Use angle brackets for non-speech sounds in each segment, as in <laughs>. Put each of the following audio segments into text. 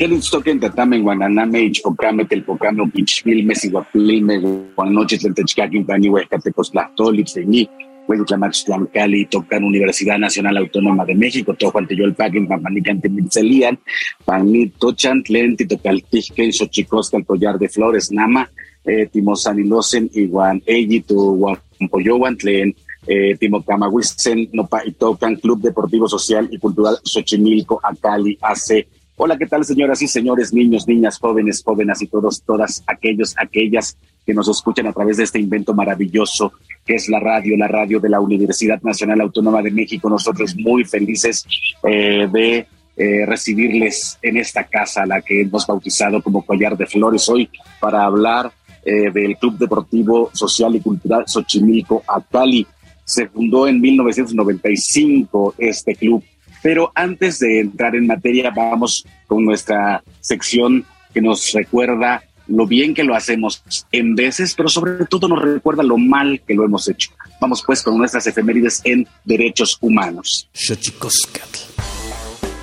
Kenitstoken, Tatamen, Guananame, Ichpocame, Telpocame, Pichvilme, Siguapilme, Guanoches, Tentechcaquin, Panihuescatecos, Tlastoli, Xeñi, Huehutlamachtlan, Cali, Tocan, Universidad Nacional Autónoma de México, Tojuanteyol, Paquin, Pampanicante, Mitzelian, Panito, Chantlenti, Tocaltijque, Xochicosca, el collar de flores, Nama, eh, Timosanilosen, Iguan, Eyitu, Guampoyowan, Tlen, eh, Timocamahuisen, Nopa y Tocan, Club Deportivo Social y Cultural Xochimilco, Acali, AC, Hola, ¿qué tal, señoras y señores, niños, niñas, jóvenes, jóvenes y todos, todas aquellos, aquellas que nos escuchan a través de este invento maravilloso que es la radio, la radio de la Universidad Nacional Autónoma de México. Nosotros muy felices eh, de eh, recibirles en esta casa, la que hemos bautizado como Collar de Flores hoy, para hablar eh, del Club Deportivo Social y Cultural Xochimilco Acali. Se fundó en 1995 este club pero antes de entrar en materia, vamos con nuestra sección que nos recuerda lo bien que lo hacemos en veces, pero sobre todo nos recuerda lo mal que lo hemos hecho. Vamos pues con nuestras efemérides en derechos humanos.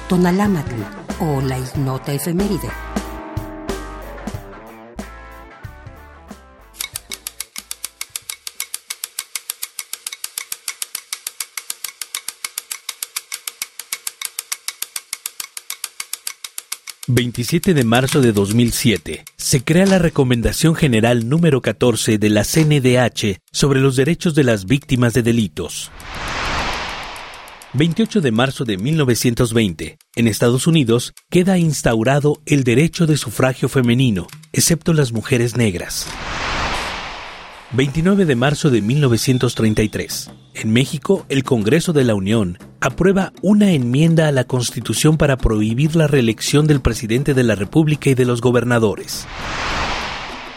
Tonalámatl o la ignota efeméride. 27 de marzo de 2007, se crea la Recomendación General número 14 de la CNDH sobre los derechos de las víctimas de delitos. 28 de marzo de 1920, en Estados Unidos, queda instaurado el derecho de sufragio femenino, excepto las mujeres negras. 29 de marzo de 1933. En México, el Congreso de la Unión aprueba una enmienda a la Constitución para prohibir la reelección del presidente de la República y de los gobernadores.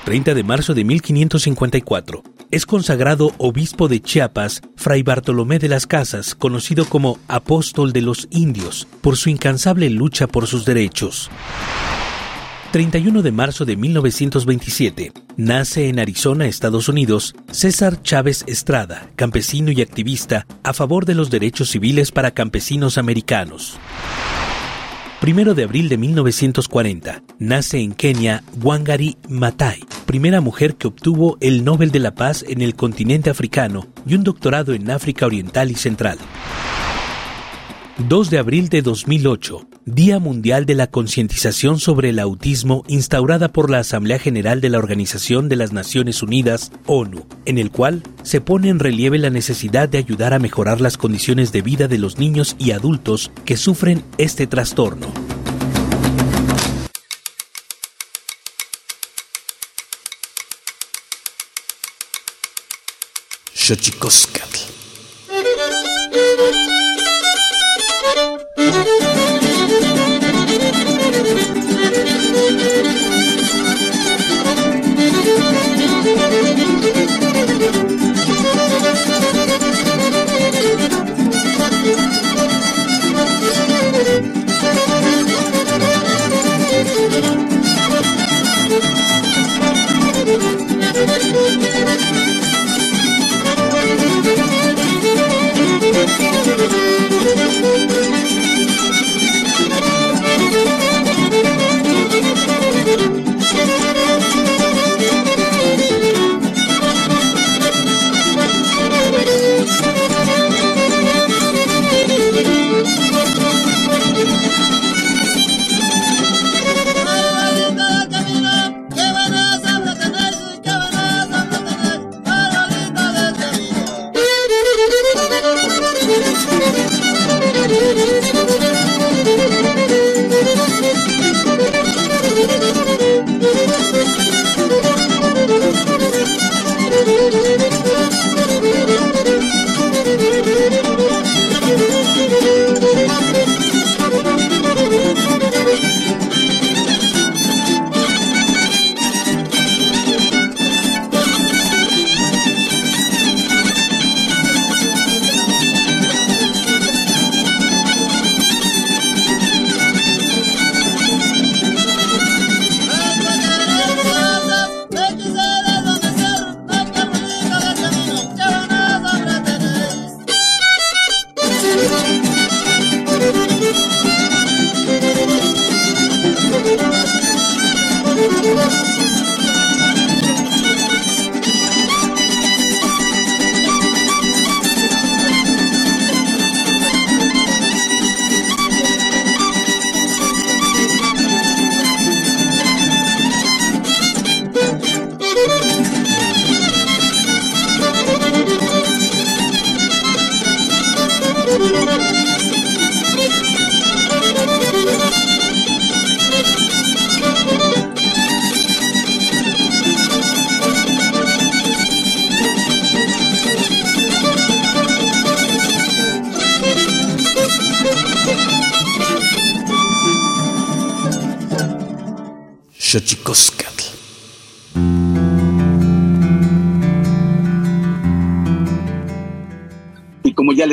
30 de marzo de 1554. Es consagrado obispo de Chiapas Fray Bartolomé de las Casas, conocido como apóstol de los indios, por su incansable lucha por sus derechos. 31 de marzo de 1927, nace en Arizona, Estados Unidos, César Chávez Estrada, campesino y activista a favor de los derechos civiles para campesinos americanos. Primero de abril de 1940, nace en Kenia Wangari Maathai, primera mujer que obtuvo el Nobel de la Paz en el continente africano y un doctorado en África Oriental y Central. 2 de abril de 2008, Día Mundial de la Concientización sobre el Autismo instaurada por la Asamblea General de la Organización de las Naciones Unidas, ONU, en el cual se pone en relieve la necesidad de ayudar a mejorar las condiciones de vida de los niños y adultos que sufren este trastorno.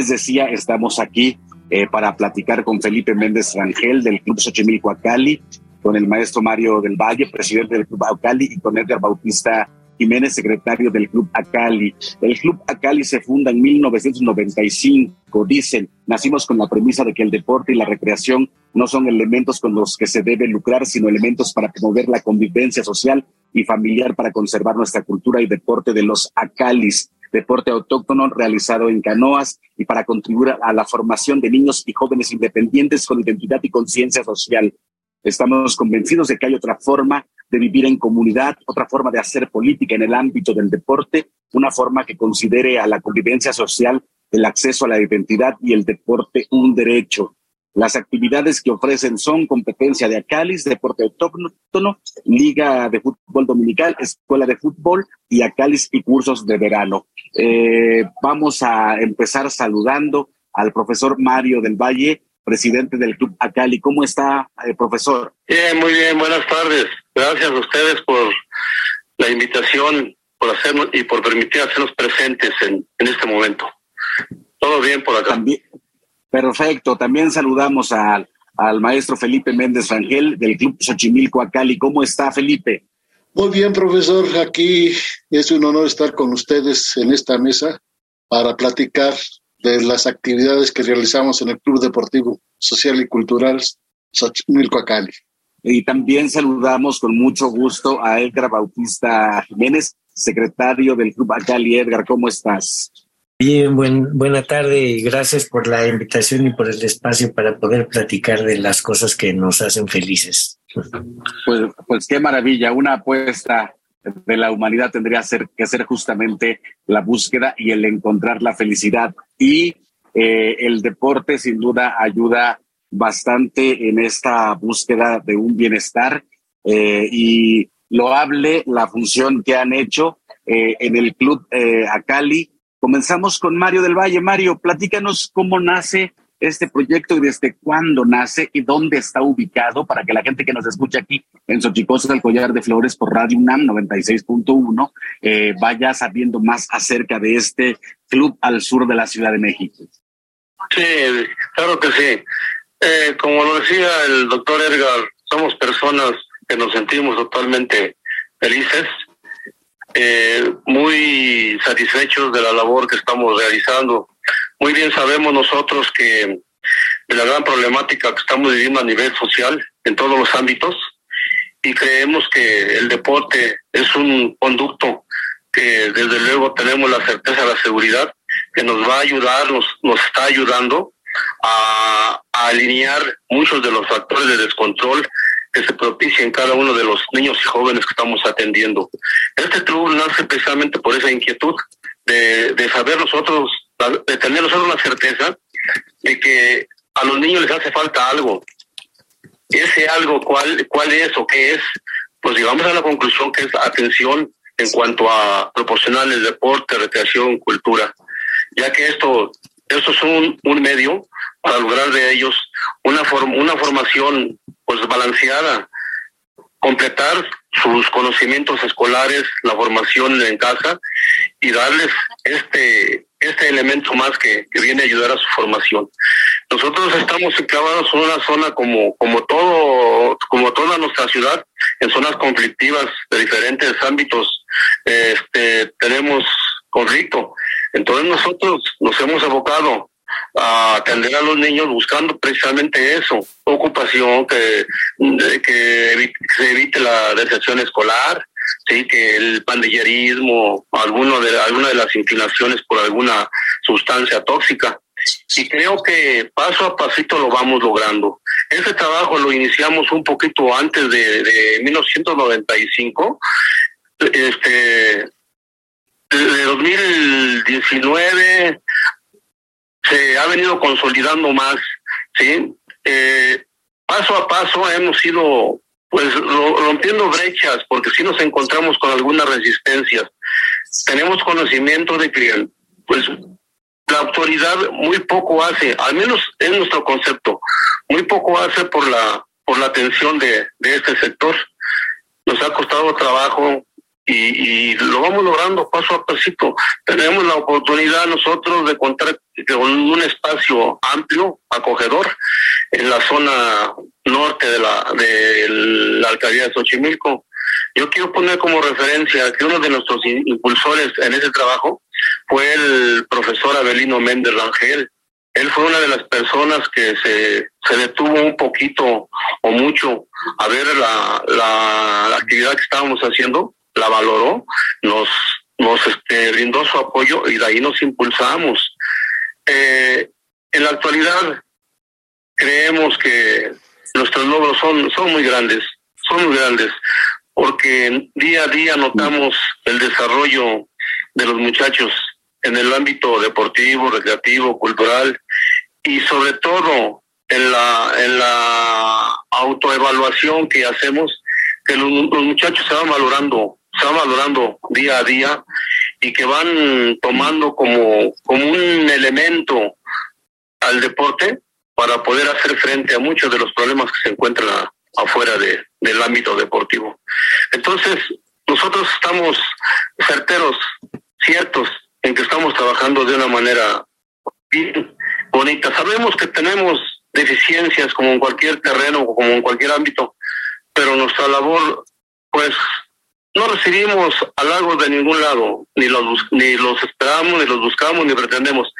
Decía, estamos aquí eh, para platicar con Felipe Méndez Rangel del Club Xochimilco Acali, con el maestro Mario del Valle, presidente del Club Acali, y con Edgar Bautista Jiménez, secretario del Club Acali. El Club Acali se funda en 1995. Dicen, nacimos con la premisa de que el deporte y la recreación no son elementos con los que se debe lucrar, sino elementos para promover la convivencia social y familiar para conservar nuestra cultura y deporte de los Acalis deporte autóctono realizado en canoas y para contribuir a la formación de niños y jóvenes independientes con identidad y conciencia social. Estamos convencidos de que hay otra forma de vivir en comunidad, otra forma de hacer política en el ámbito del deporte, una forma que considere a la convivencia social, el acceso a la identidad y el deporte un derecho. Las actividades que ofrecen son competencia de Acalis, deporte autóctono, liga de fútbol dominical, escuela de fútbol y Acalis y cursos de verano. Eh, vamos a empezar saludando al profesor Mario del Valle, presidente del Club Acali. ¿Cómo está, eh, profesor? Bien, muy bien, buenas tardes. Gracias a ustedes por la invitación por hacernos y por permitir hacernos presentes en, en este momento. Todo bien por acá. También, Perfecto. También saludamos al, al maestro Felipe Méndez Rangel del Club Xochimilco Acali. ¿Cómo está, Felipe? Muy bien, profesor. Aquí es un honor estar con ustedes en esta mesa para platicar de las actividades que realizamos en el Club Deportivo Social y Cultural Xochimilco Acali. Y también saludamos con mucho gusto a Edgar Bautista Jiménez, secretario del Club Acali. Edgar, ¿cómo estás? Bien, buen, buena tarde y gracias por la invitación y por el espacio para poder platicar de las cosas que nos hacen felices. Pues, pues qué maravilla, una apuesta de la humanidad tendría que ser justamente la búsqueda y el encontrar la felicidad. Y eh, el deporte sin duda ayuda bastante en esta búsqueda de un bienestar eh, y loable la función que han hecho eh, en el club Acali Comenzamos con Mario del Valle. Mario, platícanos cómo nace este proyecto y desde cuándo nace y dónde está ubicado para que la gente que nos escucha aquí en Xochicosa del Collar de Flores por Radio UNAM 96.1 eh, vaya sabiendo más acerca de este club al sur de la Ciudad de México. Sí, claro que sí. Eh, como lo decía el doctor Edgar, somos personas que nos sentimos totalmente felices eh, muy satisfechos de la labor que estamos realizando. Muy bien sabemos nosotros que de la gran problemática que estamos viviendo a nivel social en todos los ámbitos y creemos que el deporte es un conducto que desde luego tenemos la certeza la seguridad que nos va a ayudar, nos, nos está ayudando a, a alinear muchos de los factores de descontrol que se propicia en cada uno de los niños y jóvenes que estamos atendiendo. Este club nace precisamente por esa inquietud de, de saber nosotros, de tener nosotros la certeza de que a los niños les hace falta algo. Ese algo, ¿cuál, cuál es o qué es? Pues llegamos a la conclusión que es atención en cuanto a proporcionarles deporte, recreación, cultura, ya que esto, esto es un, un medio para lograr de ellos una, form, una formación pues balanceada, completar sus conocimientos escolares, la formación en casa y darles este este elemento más que, que viene a ayudar a su formación. Nosotros estamos enclavados en una zona como como todo como toda nuestra ciudad, en zonas conflictivas de diferentes ámbitos. Este tenemos conflicto. Entonces nosotros nos hemos abocado a atender a los niños buscando precisamente eso, ocupación, que, que se evite la deserción escolar, sí, que el pandillerismo, alguno de, alguna de las inclinaciones por alguna sustancia tóxica. Y creo que paso a pasito lo vamos logrando. Ese trabajo lo iniciamos un poquito antes de, de 1995. Este, de 2019 se ha venido consolidando más, ¿sí? Eh, paso a paso hemos ido pues rompiendo brechas porque si nos encontramos con algunas resistencias. Tenemos conocimiento de que pues la autoridad muy poco hace, al menos es nuestro concepto, muy poco hace por la por la atención de, de este sector. nos ha costado trabajo y, lo vamos logrando paso a pasito. Tenemos la oportunidad nosotros de contar con un espacio amplio, acogedor, en la zona norte de la, de la alcaldía de Xochimilco. Yo quiero poner como referencia que uno de nuestros impulsores en ese trabajo fue el profesor Abelino Méndez Rangel. Él fue una de las personas que se, se detuvo un poquito o mucho a ver la, la, la actividad que estábamos haciendo la valoró, nos, nos este, su apoyo y de ahí nos impulsamos. Eh, en la actualidad creemos que nuestros logros son, son muy grandes, son muy grandes, porque día a día notamos el desarrollo de los muchachos en el ámbito deportivo, recreativo, cultural y sobre todo en la, en la autoevaluación que hacemos, que los muchachos se van valorando va valorando día a día y que van tomando como, como un elemento al deporte para poder hacer frente a muchos de los problemas que se encuentran afuera de, del ámbito deportivo. Entonces, nosotros estamos certeros, ciertos, en que estamos trabajando de una manera bien bonita. Sabemos que tenemos deficiencias como en cualquier terreno o como en cualquier ámbito, pero nuestra labor, pues, no recibimos halagos de ningún lado, ni los, ni los esperamos, ni los buscamos, ni pretendemos.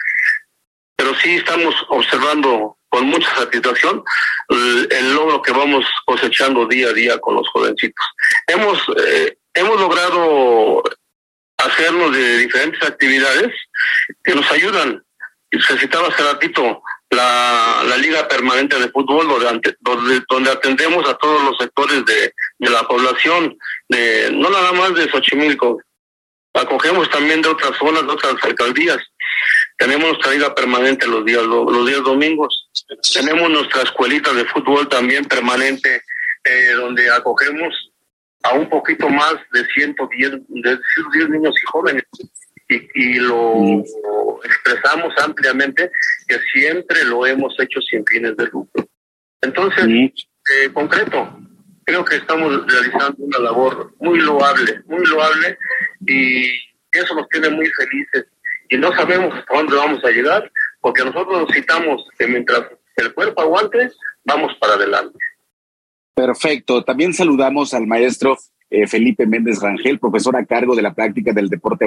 Pero sí estamos observando con mucha satisfacción el, logro que vamos cosechando día a día con los jovencitos. Hemos, eh, hemos logrado hacernos de diferentes actividades que nos ayudan. Se citaba hace ratito la, la Liga Permanente de Fútbol, donde, donde, donde atendemos a todos los sectores de, de la población, de no nada más de Xochimilco, acogemos también de otras zonas, de otras alcaldías. Tenemos nuestra liga permanente los días los días domingos. Tenemos nuestra escuelita de fútbol también permanente, eh, donde acogemos a un poquito más de 110, de 110 niños y jóvenes. Y, y lo, expresamos ampliamente que siempre lo hemos hecho sin fines de lucro. Entonces, eh, concreto, creo que estamos realizando una labor muy loable, muy loable y eso nos tiene muy felices. Y no sabemos hasta dónde vamos a llegar, porque nosotros necesitamos que mientras el cuerpo aguante, vamos para adelante. Perfecto. También saludamos al maestro eh, Felipe Méndez Rangel, profesor a cargo de la práctica del deporte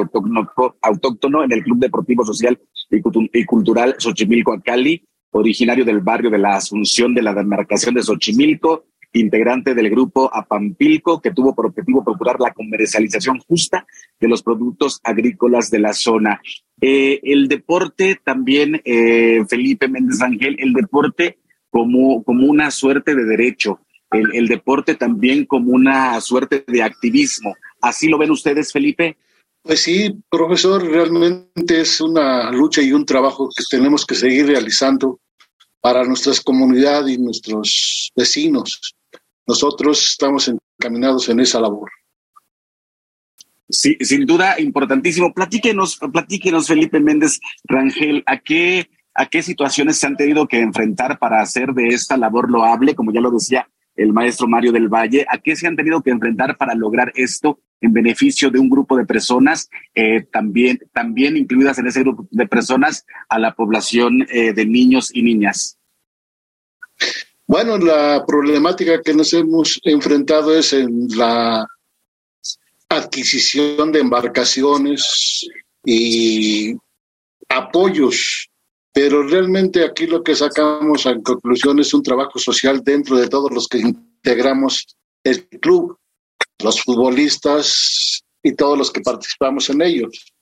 autóctono, en el Club Deportivo Social y Cultural Xochimilco Acali, originario del barrio de la Asunción de la demarcación de Xochimilco, integrante del grupo Apampilco, que tuvo por objetivo procurar la comercialización justa de los productos agrícolas de la zona. Eh, el deporte también, eh, Felipe Méndez Ángel, el deporte como, como una suerte de derecho, el, el deporte también como una suerte de activismo. ¿Así lo ven ustedes, Felipe? Pues sí, profesor, realmente es una lucha y un trabajo que tenemos que seguir realizando para nuestras comunidades y nuestros vecinos nosotros estamos encaminados en esa labor. Sí, sin duda, importantísimo. Platíquenos, platíquenos, Felipe Méndez Rangel, ¿a qué, a qué situaciones se han tenido que enfrentar para hacer de esta labor loable, como ya lo decía el maestro Mario del Valle, a qué se han tenido que enfrentar para lograr esto en beneficio de un grupo de personas, eh, también, también incluidas en ese grupo de personas a la población eh, de niños y niñas. Bueno, la problemática que nos hemos enfrentado es en la adquisición de embarcaciones y apoyos, pero realmente aquí lo que sacamos en conclusión es un trabajo social dentro de todos los que integramos el club, los futbolistas y todos los que participamos en ellos.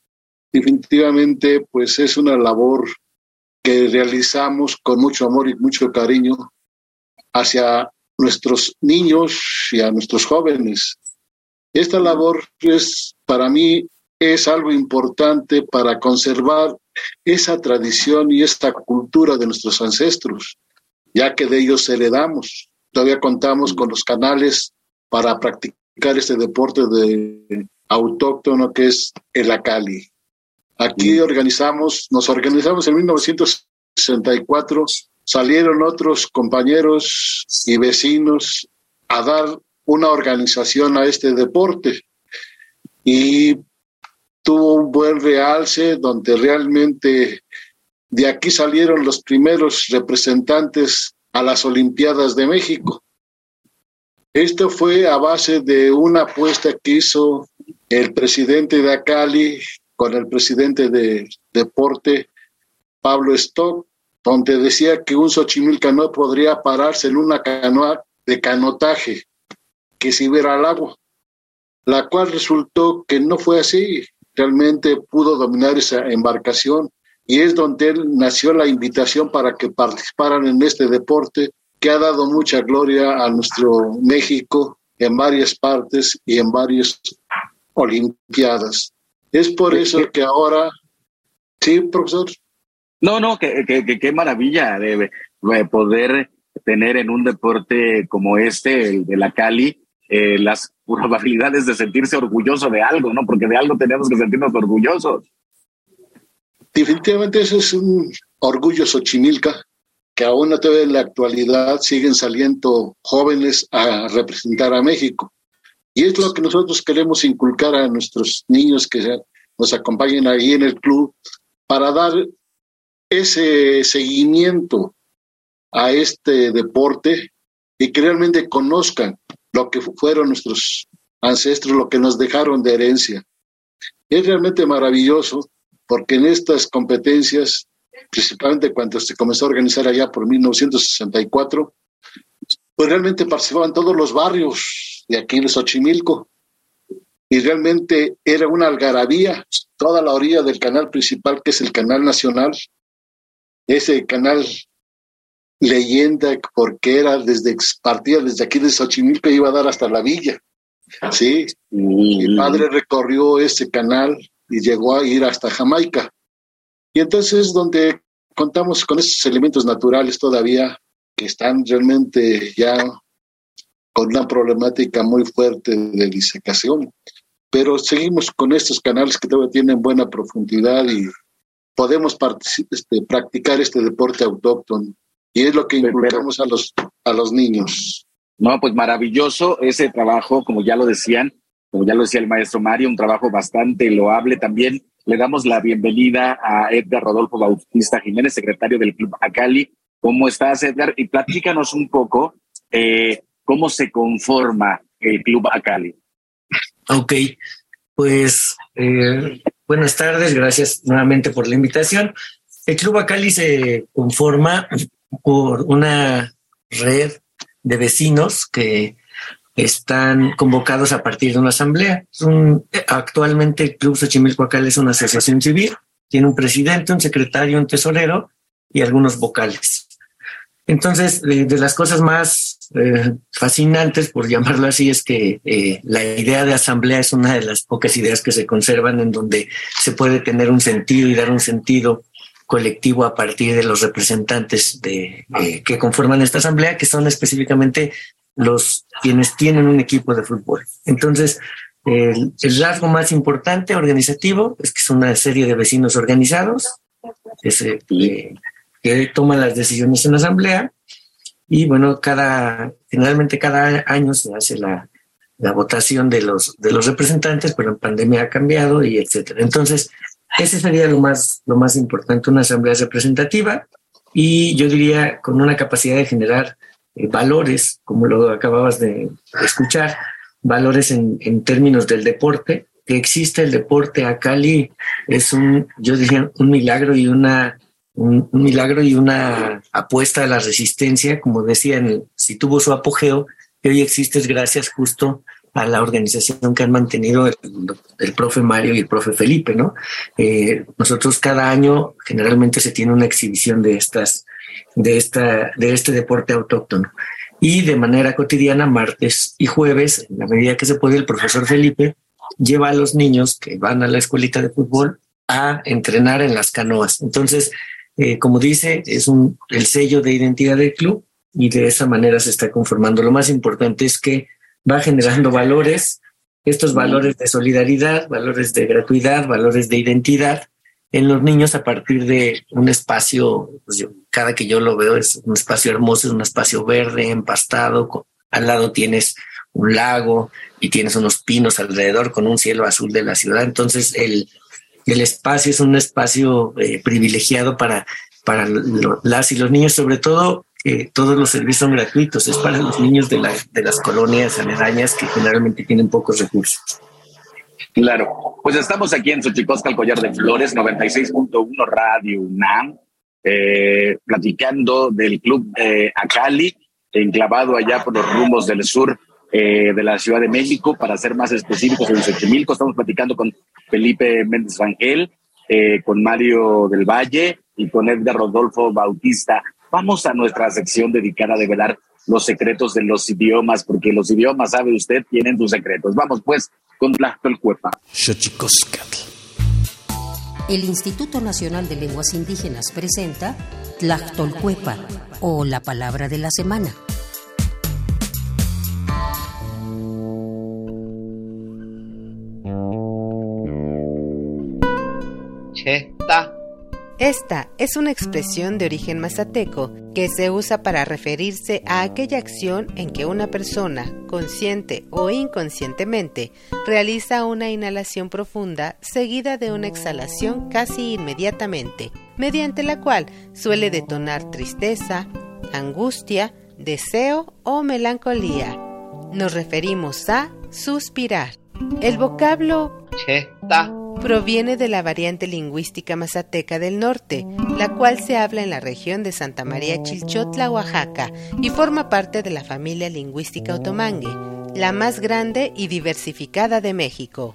Definitivamente, pues es una labor que realizamos con mucho amor y mucho cariño hacia nuestros niños y a nuestros jóvenes. Esta labor es, para mí, es algo importante para conservar esa tradición y esta cultura de nuestros ancestros, ya que de ellos heredamos. Todavía contamos con los canales para practicar este deporte de autóctono que es el Acali. Aquí organizamos, nos organizamos en 1964 salieron otros compañeros y vecinos a dar una organización a este deporte y tuvo un buen realce donde realmente de aquí salieron los primeros representantes a las Olimpiadas de México. Esto fue a base de una apuesta que hizo el presidente de Acali con el presidente de deporte, Pablo Stock, donde decía que un Xochimilca no podría pararse en una canoa de canotaje que se iba al agua, la cual resultó que no fue así, realmente pudo dominar esa embarcación y es donde él nació la invitación para que participaran en este deporte que ha dado mucha gloria a nuestro México en varias partes y en varias Olimpiadas. Es por eso que ahora, sí, profesor. No, no, que, qué maravilla de, poder tener en un deporte como este, el de la Cali, eh, las <laughs> probabilidades de sentirse orgulloso de algo, ¿no? Porque de algo tenemos que sentirnos orgullosos. Definitivamente eso es un orgullo Xochimilca, que aún todavía en la actualidad siguen saliendo jóvenes a representar a México. Y es lo que nosotros queremos inculcar a nuestros niños que nos acompañen ahí en el club para dar ese seguimiento a este deporte y que realmente conozcan lo que fueron nuestros ancestros, lo que nos dejaron de herencia. Es realmente maravilloso porque en estas competencias, principalmente cuando se comenzó a organizar allá por 1964, pues realmente participaban todos los barrios de aquí de Xochimilco y realmente era una algarabía, toda la orilla del canal principal que es el canal nacional, ese canal leyenda porque era desde partía desde aquí de Xochimilco iba a dar hasta la villa. Sí, mi padre recorrió ese canal y llegó a ir hasta Jamaica. Y entonces donde contamos con esos elementos naturales todavía que están realmente ya con una problemática muy fuerte de disecación, pero seguimos con estos canales que todavía tienen buena profundidad y podemos este, practicar este deporte autóctono y es lo que inculcamos a los, a los niños. No, pues maravilloso ese trabajo, como ya lo decían, como ya lo decía el maestro Mario, un trabajo bastante loable también. Le damos la bienvenida a Edgar Rodolfo Bautista Jiménez, secretario del Club Acali. ¿Cómo estás, Edgar? Y platícanos un poco eh, cómo se conforma el Club Acali. Ok, pues eh, buenas tardes, gracias nuevamente por la invitación. El Club Acali se conforma por una red de vecinos que están convocados a partir de una asamblea. actualmente el Club Xochimilco es una asociación civil, tiene un presidente, un secretario, un tesorero y algunos vocales. Entonces, de, las cosas más eh, fascinantes, por <laughs> llamarlo así, es que eh, la idea de asamblea es una de las pocas ideas que se conservan en donde se puede tener un sentido y dar un sentido colectivo a partir de los representantes de, eh, que conforman esta asamblea, que son específicamente los quienes tienen un equipo de fútbol. Entonces, el, rasgo más importante organizativo es que es una serie de vecinos organizados que, que toman las decisiones en la asamblea y bueno, cada, generalmente cada año se hace la, la votación de los, de los representantes, pero en pandemia ha cambiado y etcétera. Entonces, ese sería lo más, lo más importante, una asamblea representativa y yo diría con una capacidad de generar eh, valores, como lo acababas de escuchar, valores en, en, términos del deporte, que existe el deporte a Cali es un, yo diría, un milagro y una un, milagro y una apuesta a la resistencia, como decían, si tuvo su apogeo, que hoy existe es gracias justo a la organización que han mantenido el, profe Mario y el profe Felipe, ¿no? Eh, nosotros cada año generalmente se tiene una exhibición de estas de, esta, de este deporte autóctono. Y de manera cotidiana, martes y jueves, en la medida que se puede, el profesor Felipe lleva a los niños que van a la escuelita de fútbol a entrenar en las canoas. Entonces, eh, como dice, es un, el sello de identidad del club y de esa manera se está conformando. Lo más importante es que va generando valores, estos valores de solidaridad, valores de gratuidad, valores de identidad, en los niños a partir de un espacio, pues cada que yo lo veo es un espacio hermoso, es un espacio verde, empastado, al lado tienes un lago y tienes unos pinos alrededor con un cielo azul de la ciudad. Entonces el, el espacio es un espacio eh, privilegiado para, para las y los niños, sobre todo que todos los servicios son gratuitos, es para los niños de, de las colonias aledañas que generalmente tienen pocos recursos. Claro, pues estamos aquí en Xochicosca, el Collar de Flores, 96.1 Radio UNAM, eh, platicando del club eh, Acali, enclavado allá por los rumbos del sur eh, de la Ciudad de México, para ser más específicos, en Xochimilco. Estamos platicando con Felipe Méndez Rangel, eh, con Mario del Valle y con Edgar Rodolfo Bautista. Vamos a nuestra sección dedicada a develar los secretos de los idiomas, porque los idiomas, sabe usted, tienen sus secretos. Vamos pues con Tlactolcuepa. El Instituto Nacional de Lenguas Indígenas presenta Tlactolcuepa, o la palabra de la semana. Esta es una expresión de origen mazateco que se usa para referirse a aquella acción en que una persona, consciente o inconscientemente, realiza una inhalación profunda seguida de una exhalación casi inmediatamente, mediante la cual suele detonar tristeza, angustia, deseo o melancolía. Nos referimos a suspirar. El vocablo chesta proviene de la variante lingüística mazateca del norte, la cual se habla en la región de Santa María Chilchotla, Oaxaca, y forma parte de la familia lingüística otomangue, la más grande y diversificada de México.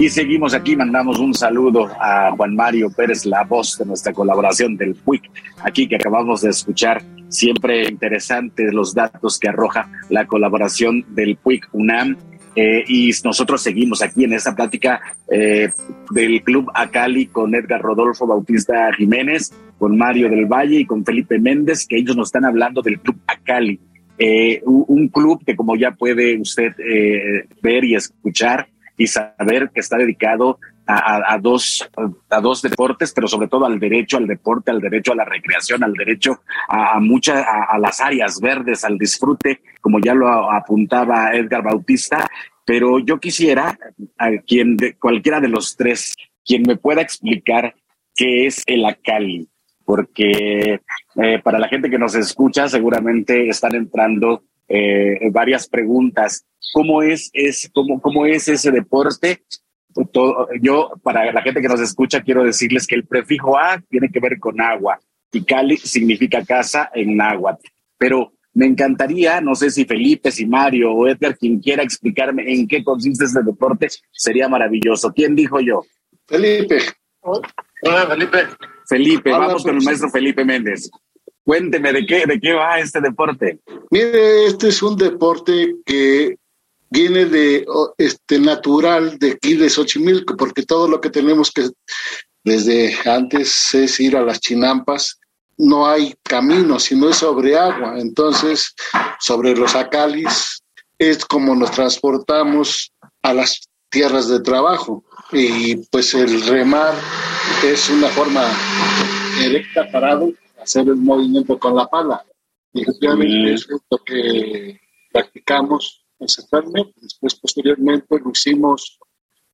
Y seguimos aquí, mandamos un saludo a Juan Mario Pérez, la voz de nuestra colaboración del PUIC, aquí que acabamos de escuchar. Siempre interesantes los datos que arroja la colaboración del PUIC UNAM. Eh, y nosotros seguimos aquí en esta plática eh, del Club Acali con Edgar Rodolfo Bautista Jiménez, con Mario del Valle y con Felipe Méndez, que ellos nos están hablando del Club Acali, eh, un club que como ya puede usted ver y escuchar, y saber que está dedicado a, dos, a dos deportes, pero sobre todo al derecho al deporte, al derecho a la recreación, al derecho a, muchas, a, las áreas verdes, al disfrute, como ya lo apuntaba Edgar Bautista. Pero yo quisiera a quien de cualquiera de los tres, quien me pueda explicar qué es el Acali, porque eh, para la gente que nos escucha seguramente están entrando eh, varias preguntas. ¿Cómo es, es, cómo, cómo es ese deporte? yo, para la gente que nos escucha, quiero decirles que el prefijo A tiene que ver con agua y Cali significa casa en náhuatl. Pero me encantaría, no sé si Felipe, si Mario o Edgar, quien quiera explicarme en qué consiste este deporte, sería maravilloso. ¿Quién dijo yo? Felipe. Hola, Felipe. Felipe, vamos con el maestro Felipe Méndez. Cuénteme de qué, de qué va este deporte. Mire, este es un deporte que viene de este natural de aquí de Xochimilco, porque todo lo que tenemos que desde antes es ir a las chinampas, no hay camino, sino es sobre agua. Entonces, sobre los acalis es como nos transportamos a las tierras de trabajo. Y pues el remar es una forma directa parado hacer el movimiento con la pala. Y efectivamente es lo que practicamos ancestralmente. Después, posteriormente, lo hicimos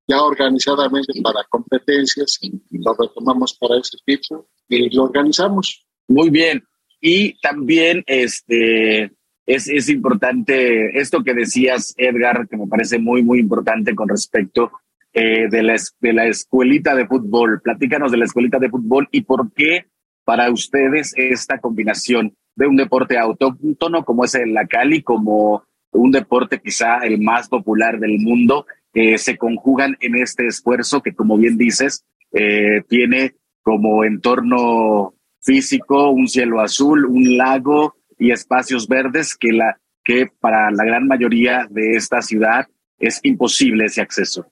ya organizadamente para competencias, lo retomamos para ese tipo y lo organizamos. Muy bien. Y también este, es, es importante esto que decías, Edgar, que me parece muy, muy importante con respecto eh, de, la, de la escuelita de fútbol. Platícanos de la escuelita de fútbol y por qué para ustedes esta combinación de un deporte autóctono como es el la Cali, como un deporte quizá el más popular del mundo, eh, se conjugan en este esfuerzo que, como bien dices, eh, tiene como entorno físico un cielo azul, un lago y espacios verdes que, la, que para la gran mayoría de esta ciudad es imposible ese acceso.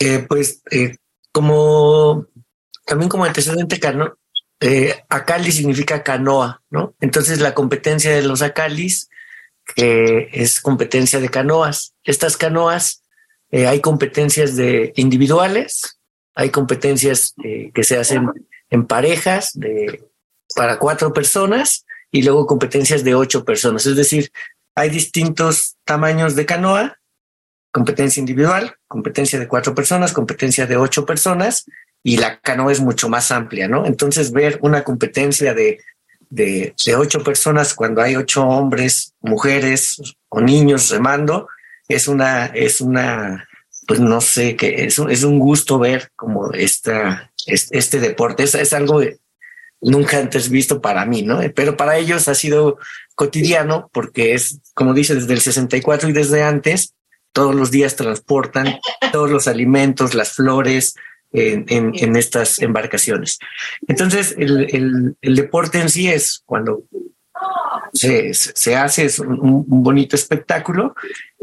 Eh, pues como también como antecedente, Carlos, eh, Acali significa canoa, ¿no? Entonces la competencia de los Acalis es competencia de canoas. Estas canoas, eh, hay competencias de individuales, hay competencias eh, que se hacen en parejas de, para cuatro personas y luego competencias de ocho personas. Es decir, hay distintos tamaños de canoa, competencia individual, competencia de cuatro personas, competencia de ocho personas y la canoa es mucho más amplia, ¿no? Entonces ver una competencia de, de, ocho personas cuando hay ocho hombres, mujeres o niños remando, es una, es una, pues no sé, que es es un gusto ver como esta, este, deporte. Es, es algo nunca antes visto para mí, ¿no? Pero para ellos ha sido cotidiano porque es, como dice, desde el 64 y desde antes, todos los días transportan todos los alimentos, las flores, en, estas embarcaciones. Entonces, el, deporte en sí es cuando se, hace es un, bonito espectáculo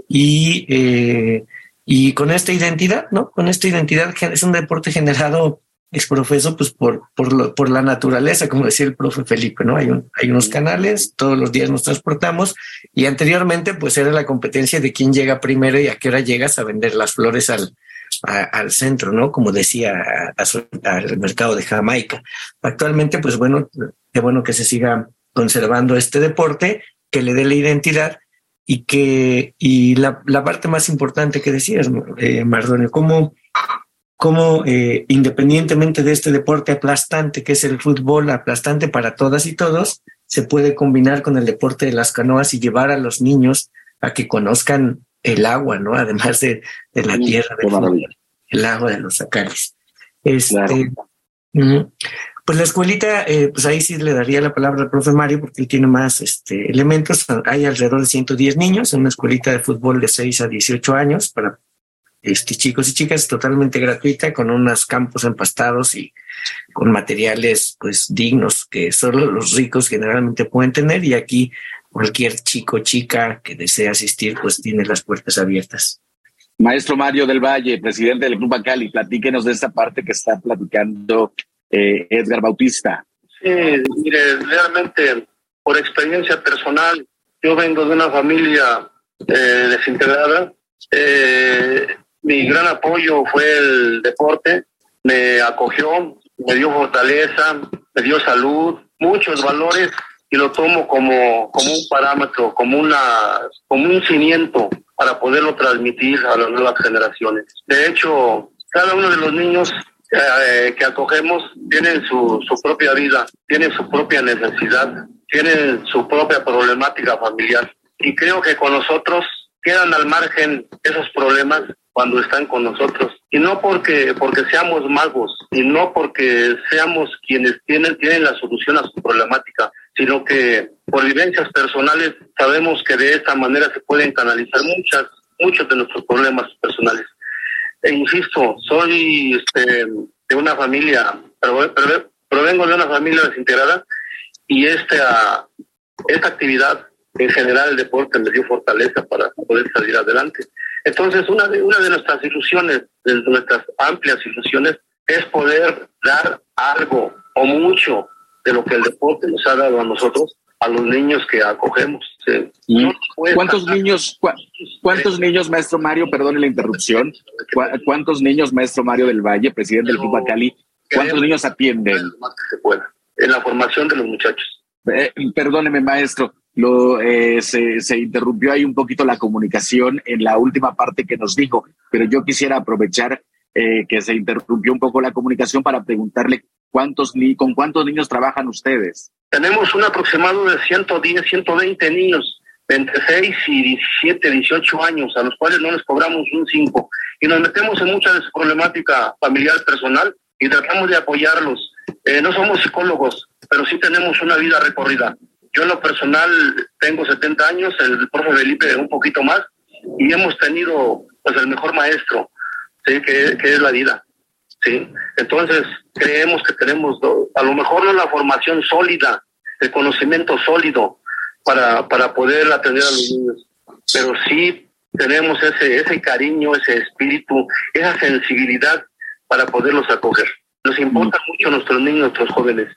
y, eh, y con esta identidad, ¿no? Con esta identidad es un deporte generado exprofeso pues por, por, por la naturaleza, como decía el profe Felipe, ¿no? Hay, un, hay unos canales, todos los días nos transportamos y anteriormente pues era la competencia de quién llega primero y a qué hora llegas a vender las flores al, al centro, ¿no? Como decía, al mercado de Jamaica. Actualmente, pues bueno, qué bueno que se siga conservando este deporte, que le dé la identidad y que, y la, parte más importante que decías, eh, Mardonio, cómo, cómo eh, independientemente de este deporte aplastante que es el fútbol, aplastante para todas y todos, se puede combinar con el deporte de las canoas y llevar a los niños a que conozcan el agua, ¿no? Además de, la tierra, el agua de los acales. Este, Pues la escuelita, eh, pues ahí sí le daría la palabra al profe Mario porque él tiene más este, elementos. Hay alrededor de 110 niños en una escuelita de fútbol de 6 a 18 años para este, chicos y chicas, totalmente gratuita, con unos campos empastados y con materiales pues dignos que solo los ricos generalmente pueden tener y aquí cualquier chico o chica que desee asistir pues tiene las puertas abiertas. Maestro Mario del Valle, presidente del Club Acali, platíquenos de esta parte que está platicando eh, Edgar Bautista. Sí, mire, realmente por experiencia personal, yo vengo de una familia eh, desintegrada. Eh, mi gran apoyo fue el deporte, me acogió, me dio fortaleza, me dio salud, muchos valores y lo tomo como, como un parámetro, como, una, como un cimiento para poderlo transmitir a las nuevas generaciones. De hecho, cada uno de los niños eh, que acogemos tienen su, su propia vida, tienen su propia necesidad, tienen su propia problemática familiar. Y creo que con nosotros quedan al margen esos problemas cuando están con nosotros. Y no porque, porque seamos magos, y no porque seamos quienes tienen, tienen la solución a su problemática, sino que por vivencias personales sabemos que de esta manera se pueden canalizar muchas, muchos de nuestros problemas personales. E insisto, soy este, de una familia, provengo de una familia desintegrada y esta, esta actividad en general el deporte me dio fortaleza para poder salir adelante. Entonces, una de, una de nuestras ilusiones, de nuestras amplias ilusiones, es poder dar algo o mucho de lo que el deporte nos ha dado a nosotros, a los niños que acogemos. ¿Cuántos niños, cuántos niños, maestro Mario, perdone la interrupción, cuántos niños, maestro Mario del Valle, presidente del Club Cali, cuántos niños atienden? En la formación de los muchachos. Eh, perdóneme, maestro, lo, eh, se, se, interrumpió ahí un poquito la comunicación en la última parte que nos dijo, pero yo quisiera aprovechar eh, que se interrumpió un poco la comunicación para preguntarle cuántos ni con cuántos niños trabajan ustedes. Tenemos un aproximado de 110, 120 niños entre 6 y 17, 18 años, a los cuales no les cobramos un 5. Y nos metemos en mucha de su problemática familiar personal y tratamos de apoyarlos. Eh, no somos psicólogos, pero sí tenemos una vida recorrida. Yo en lo personal tengo 70 años, el profe Felipe un poquito más, y hemos tenido pues el mejor maestro, ¿sí? que, es la vida. ¿Sí? Entonces creemos que tenemos, a lo mejor no la formación sólida, el conocimiento sólido para, para poder atender a los niños, pero sí tenemos ese, ese cariño, ese espíritu, esa sensibilidad para poderlos acoger. Nos importan mucho nuestros niños, nuestros jóvenes,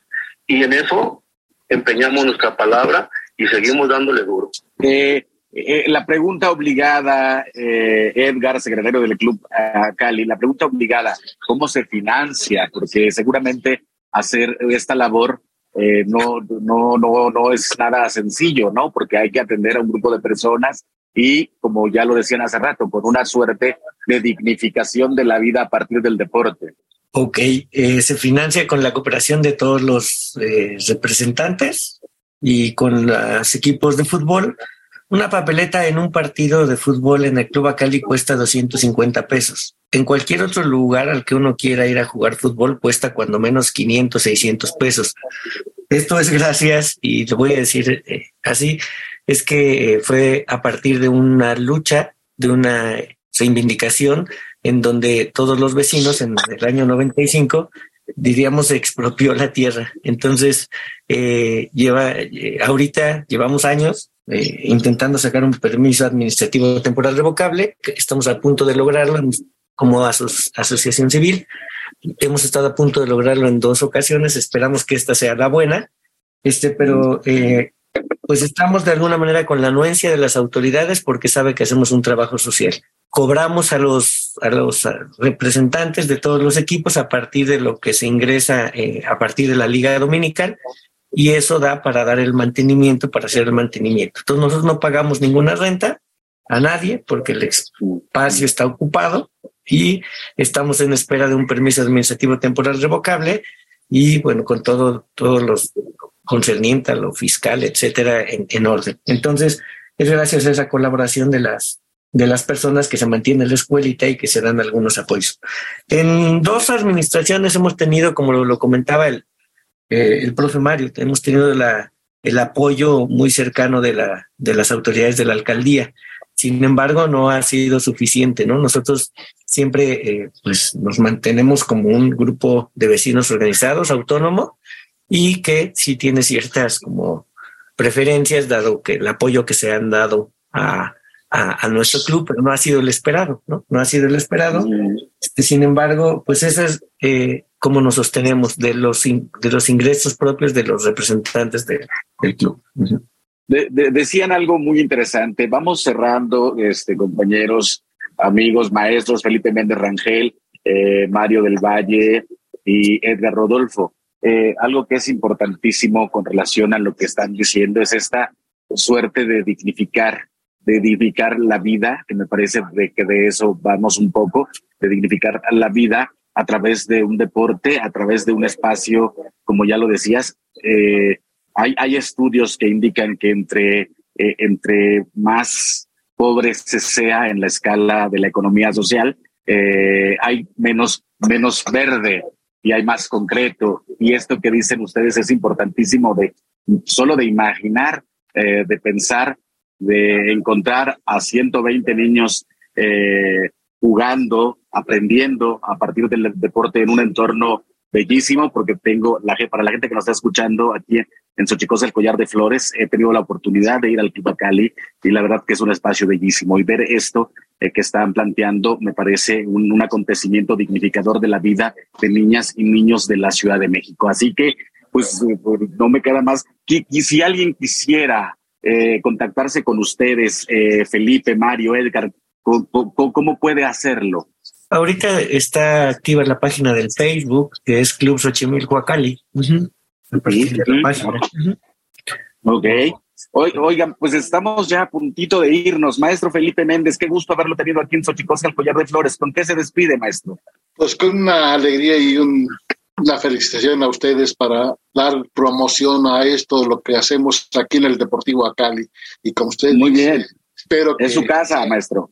y en eso empeñamos nuestra palabra y seguimos dándole duro. Eh, eh, la pregunta obligada, eh, Edgar, secretario del Club Cali, la pregunta obligada, ¿cómo se financia? Porque seguramente hacer esta labor no, no, no, no es nada sencillo, ¿no? Porque hay que atender a un grupo de personas y, como ya lo decían hace rato, con una suerte de dignificación de la vida a partir del deporte. Ok, eh, se financia con la cooperación de todos los eh, representantes y con los equipos de fútbol. Una papeleta en un partido de fútbol en el Club Acali cuesta 250 pesos. En cualquier otro lugar al que uno quiera ir a jugar fútbol cuesta cuando menos 500, 600 pesos. Esto es gracias, y lo voy a decir eh, así, es que fue a partir de una lucha, de una reivindicación en donde todos los vecinos en el año 95 diríamos expropió la tierra. Entonces, eh, lleva, eh, ahorita llevamos años eh, intentando sacar un permiso administrativo temporal revocable, estamos a punto de lograrlo como asociación civil. Hemos estado a punto de lograrlo en dos ocasiones, esperamos que esta sea la buena, este, pero pues estamos de alguna manera con la anuencia de las autoridades porque sabe que hacemos un trabajo social cobramos a los, a los representantes de todos los equipos a partir de lo que se ingresa eh, a partir de la liga dominical y eso da para dar el mantenimiento, para hacer el mantenimiento. Entonces nosotros no pagamos ninguna renta a nadie porque el espacio está ocupado y estamos en espera de un permiso administrativo temporal revocable y bueno, con todo, todos los concernientes a lo fiscal, etcétera, en, en orden. Entonces, es gracias a esa colaboración de las de las personas que se mantienen en la escuelita y que se dan algunos apoyos. En dos administraciones hemos tenido, como lo, comentaba el, eh, el profe Mario, hemos tenido la, el apoyo muy cercano de, la, de las autoridades de la alcaldía. Sin embargo, no ha sido suficiente, ¿no? Nosotros siempre eh, pues nos mantenemos como un grupo de vecinos organizados, autónomo, y que sí tiene ciertas como preferencias, dado que el apoyo que se han dado a, a, nuestro club, pero no ha sido el esperado, ¿no? No ha sido el esperado. Este, sin embargo, pues eso es eh, como nos sostenemos de los, de los ingresos propios de los representantes del club decían algo muy interesante. Vamos cerrando, este, compañeros, amigos, maestros, Felipe Méndez Rangel, eh, Mario del Valle y Edgar Rodolfo. Eh, algo que es importantísimo con relación a lo que están diciendo es esta suerte de dignificar, de dignificar la vida, que me parece de que de eso vamos un poco, de dignificar la vida a través de un deporte, a través de un espacio, como ya lo decías, eh, hay, hay estudios que indican que entre, eh, entre más pobre se sea en la escala de la economía social, eh, hay menos, menos verde y hay más concreto. Y esto que dicen ustedes es importantísimo de solo de imaginar, de pensar, de encontrar a 120 niños jugando, aprendiendo a partir del deporte en un entorno bellísimo, porque tengo, la, para la gente que nos está escuchando aquí en Xochicosca, el Collar de Flores. He tenido la oportunidad de ir al Club Cali y la verdad que es un espacio bellísimo. Y ver esto eh, que están planteando me parece un, acontecimiento dignificador de la vida de niñas y niños de la Ciudad de México. Así que, pues, no me queda más. Y, si alguien quisiera eh, contactarse con ustedes, eh, Felipe, Mario, Edgar, ¿cómo, puede hacerlo? Ahorita está activa la página del Facebook, que es Club Xochimilco Acali. Ok. Oigan, pues estamos ya a puntito de irnos. Maestro Felipe Méndez, qué gusto haberlo tenido aquí en Xochicosca, el Collar de Flores. ¿Con qué se despide, maestro? Pues con una alegría y una felicitación a ustedes para dar promoción a esto, lo que hacemos aquí en el Deportivo Acali. Y con ustedes. Muy bien. Espero que. Es su casa, maestro.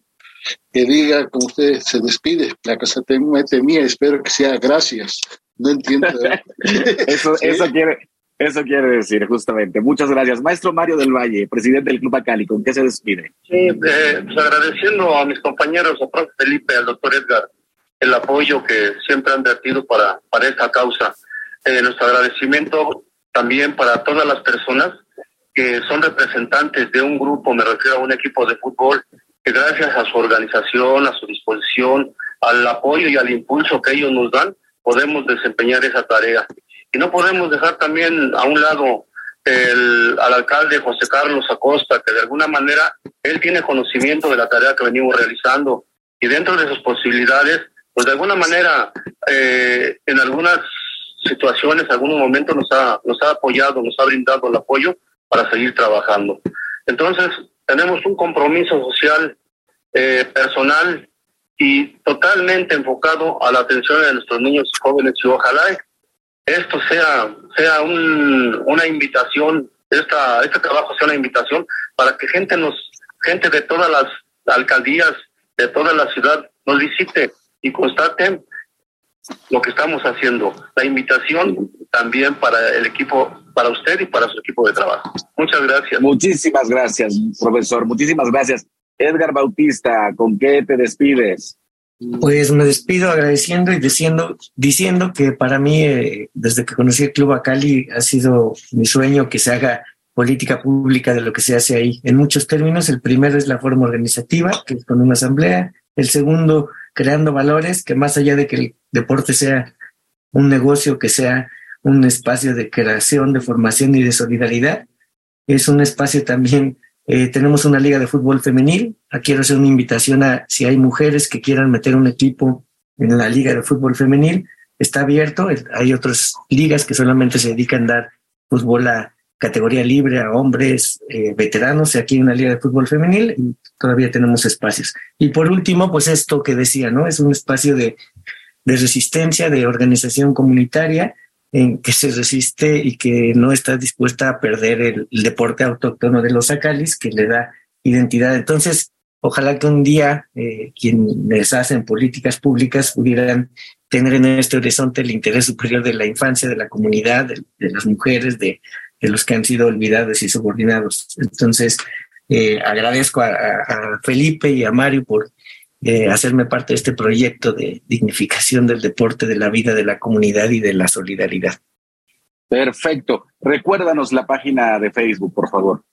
Que diga como usted se despide. La casa mía, espero que sea gracias. No entiendo. <laughs> eso, eso, quiere, eso quiere decir, justamente. Muchas gracias. Maestro Mario del Valle, presidente del Club Acali, ¿con qué se despide? Sí, eh, pues agradeciendo a mis compañeros, a profe Felipe, al doctor Edgar, el apoyo que siempre han vertido para, para esta causa. Eh, nuestro agradecimiento también para todas las personas que son representantes de un grupo, me refiero a un equipo de fútbol, que gracias a su organización, a su disposición, al apoyo y al impulso que ellos nos dan, podemos desempeñar esa tarea. Y no podemos dejar también a un lado el, al alcalde José Carlos Acosta, que de alguna manera él tiene conocimiento de la tarea que venimos realizando y dentro de sus posibilidades, pues de alguna manera eh, en algunas situaciones, en algunos momentos nos ha, nos ha apoyado, nos ha brindado el apoyo para seguir trabajando. Entonces, tenemos un compromiso social, eh, personal y totalmente enfocado a la atención de nuestros niños jóvenes y ojalá esto sea sea una invitación esta este trabajo sea una invitación para que gente nos gente de todas las alcaldías de toda la ciudad nos visite y constate lo que estamos haciendo la invitación también para el equipo para usted y para su equipo de trabajo muchas gracias muchísimas gracias profesor muchísimas gracias Edgar Bautista, ¿con qué te despides? Pues me despido agradeciendo y diciendo, diciendo que para mí, eh, desde que conocí el Club Acali, ha sido mi sueño que se haga política pública de lo que se hace ahí. En muchos términos, el primero es la forma organizativa, que es con una asamblea. El segundo, creando valores, que más allá de que el deporte sea un negocio, que sea un espacio de creación, de formación y de solidaridad, es un espacio también eh, tenemos una liga de fútbol femenil. Aquí quiero hacer una invitación a si hay mujeres que quieran meter un equipo en la liga de fútbol femenil. Está abierto. Hay otras ligas que solamente se dedican a dar fútbol a categoría libre a hombres eh, veteranos. Aquí hay una liga de fútbol femenil y todavía tenemos espacios. Y por último, pues esto que decía, ¿no? Es un espacio de, de resistencia, de organización comunitaria en que se resiste y que no está dispuesta a perder el, deporte autóctono de los acalis que le da identidad. Entonces, ojalá que un día eh, quienes hacen políticas públicas pudieran tener en este horizonte el interés superior de la infancia, de la comunidad, de, las mujeres, de, de, los que han sido olvidados y subordinados. Entonces, eh, agradezco a, Felipe y a Mario por eh, hacerme parte de este proyecto de dignificación del deporte, de la vida de la comunidad y de la solidaridad. Perfecto. Recuérdanos la página de Facebook, por favor.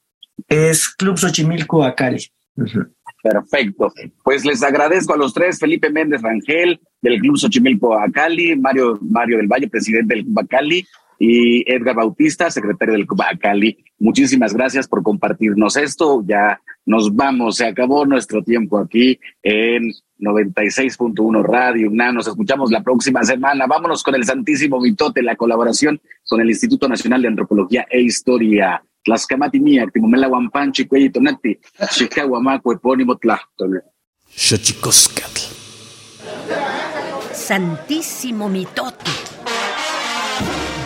Es Club Xochimilco Acali. Perfecto. Pues les agradezco a los tres, Felipe Méndez Rangel, del Club Xochimilco Acali, Mario, Mario del Valle, presidente del Club Acali, y Edgar Bautista, secretario del Acali. Muchísimas gracias por compartirnos esto. Ya nos vamos, se acabó nuestro tiempo aquí en 96.1 Radio UNAM. Nos escuchamos la próxima semana. Vámonos con el Santísimo Mitote, la colaboración con el Instituto Nacional de Antropología e Historia. Tlaxcamati mía, Timomela Guampanchi, Cuelli Tonati, Chicahuamaco, Epónimo Tlachtol. Santísimo Mitote.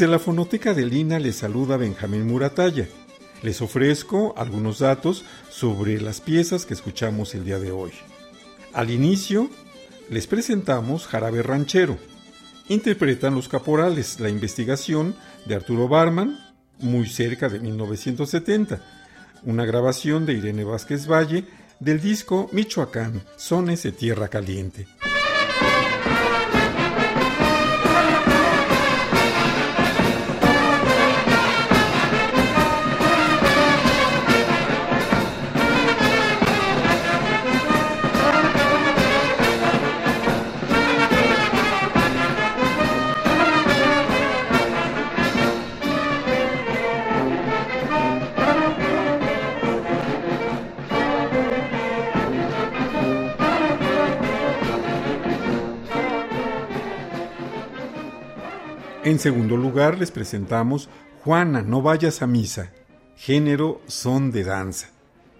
Desde la fonoteca de Lina les saluda Benjamín Muratalla. Les ofrezco algunos datos sobre las piezas que escuchamos el día de hoy. Al inicio, les presentamos Jarabe Ranchero. Interpretan los caporales la investigación de Arturo Barman, muy cerca de 1970, una grabación de Irene Vázquez Valle del disco Michoacán, Sones de Tierra Caliente. En segundo lugar les presentamos Juana, no vayas a misa, género son de danza,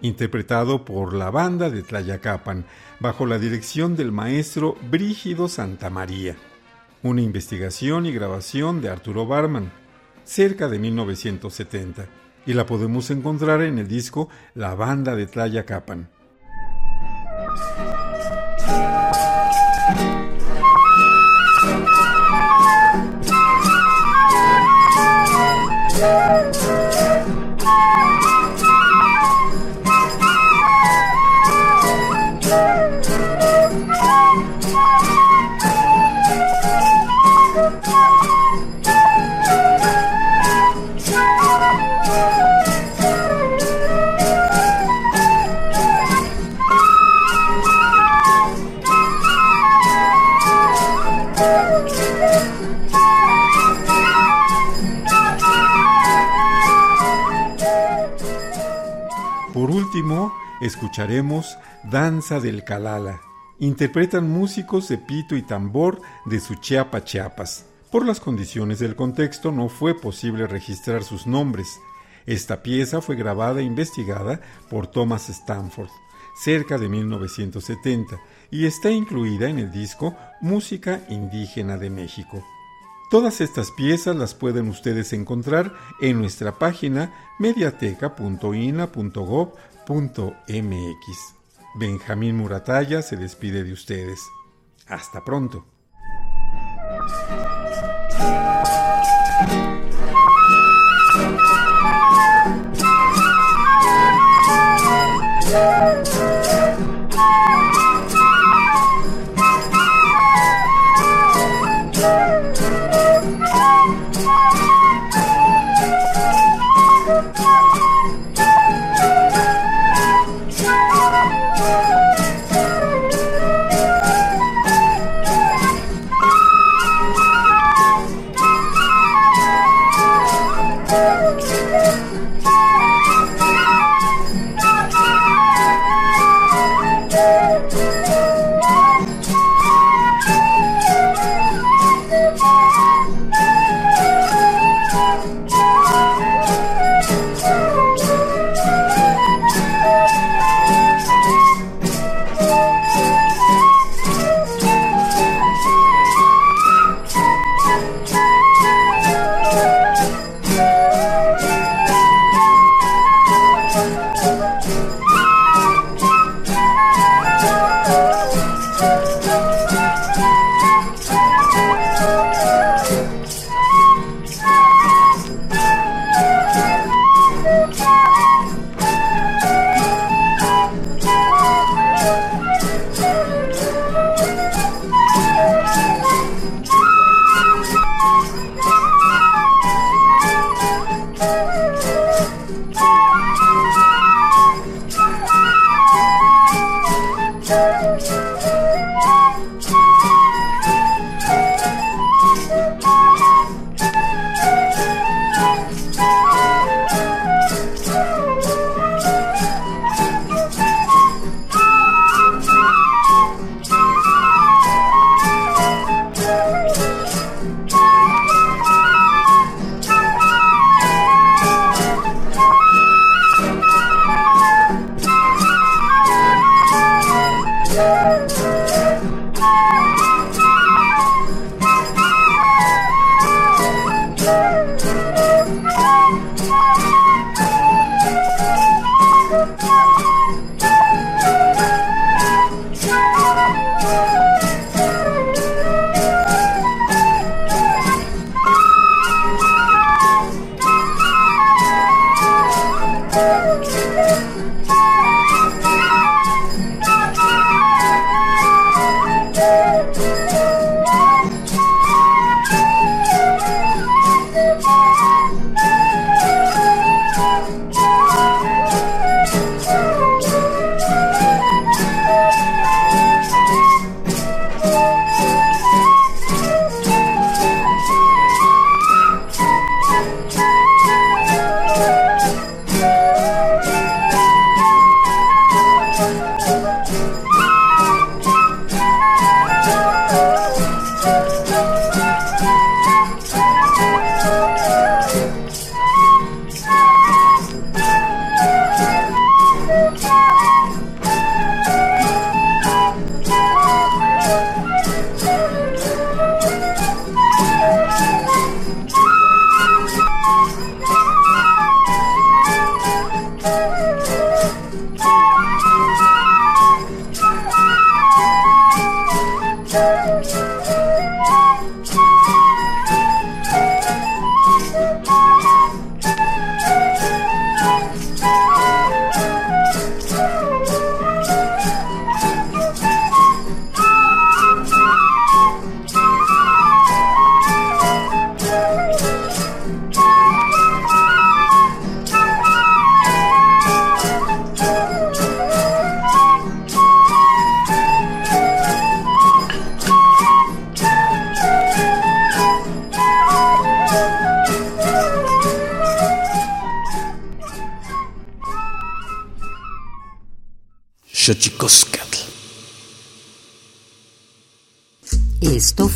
interpretado por la banda de Tlayacapan bajo la dirección del maestro Brígido Santamaría. Una investigación y grabación de Arturo Barman, cerca de 1970, y la podemos encontrar en el disco La banda de Tlayacapan. Yeah. Escucharemos Danza del Calala. Interpretan músicos de pito y tambor de Suchiapa, Chiapas. Por las condiciones del contexto no fue posible registrar sus nombres. Esta pieza fue grabada e investigada por Thomas Stanford cerca de 1970 y está incluida en el disco Música Indígena de México. Todas estas piezas las pueden ustedes encontrar en nuestra página mediateca.ina.gov mx Benjamín Muratalla se despide de ustedes. Hasta pronto. 唱。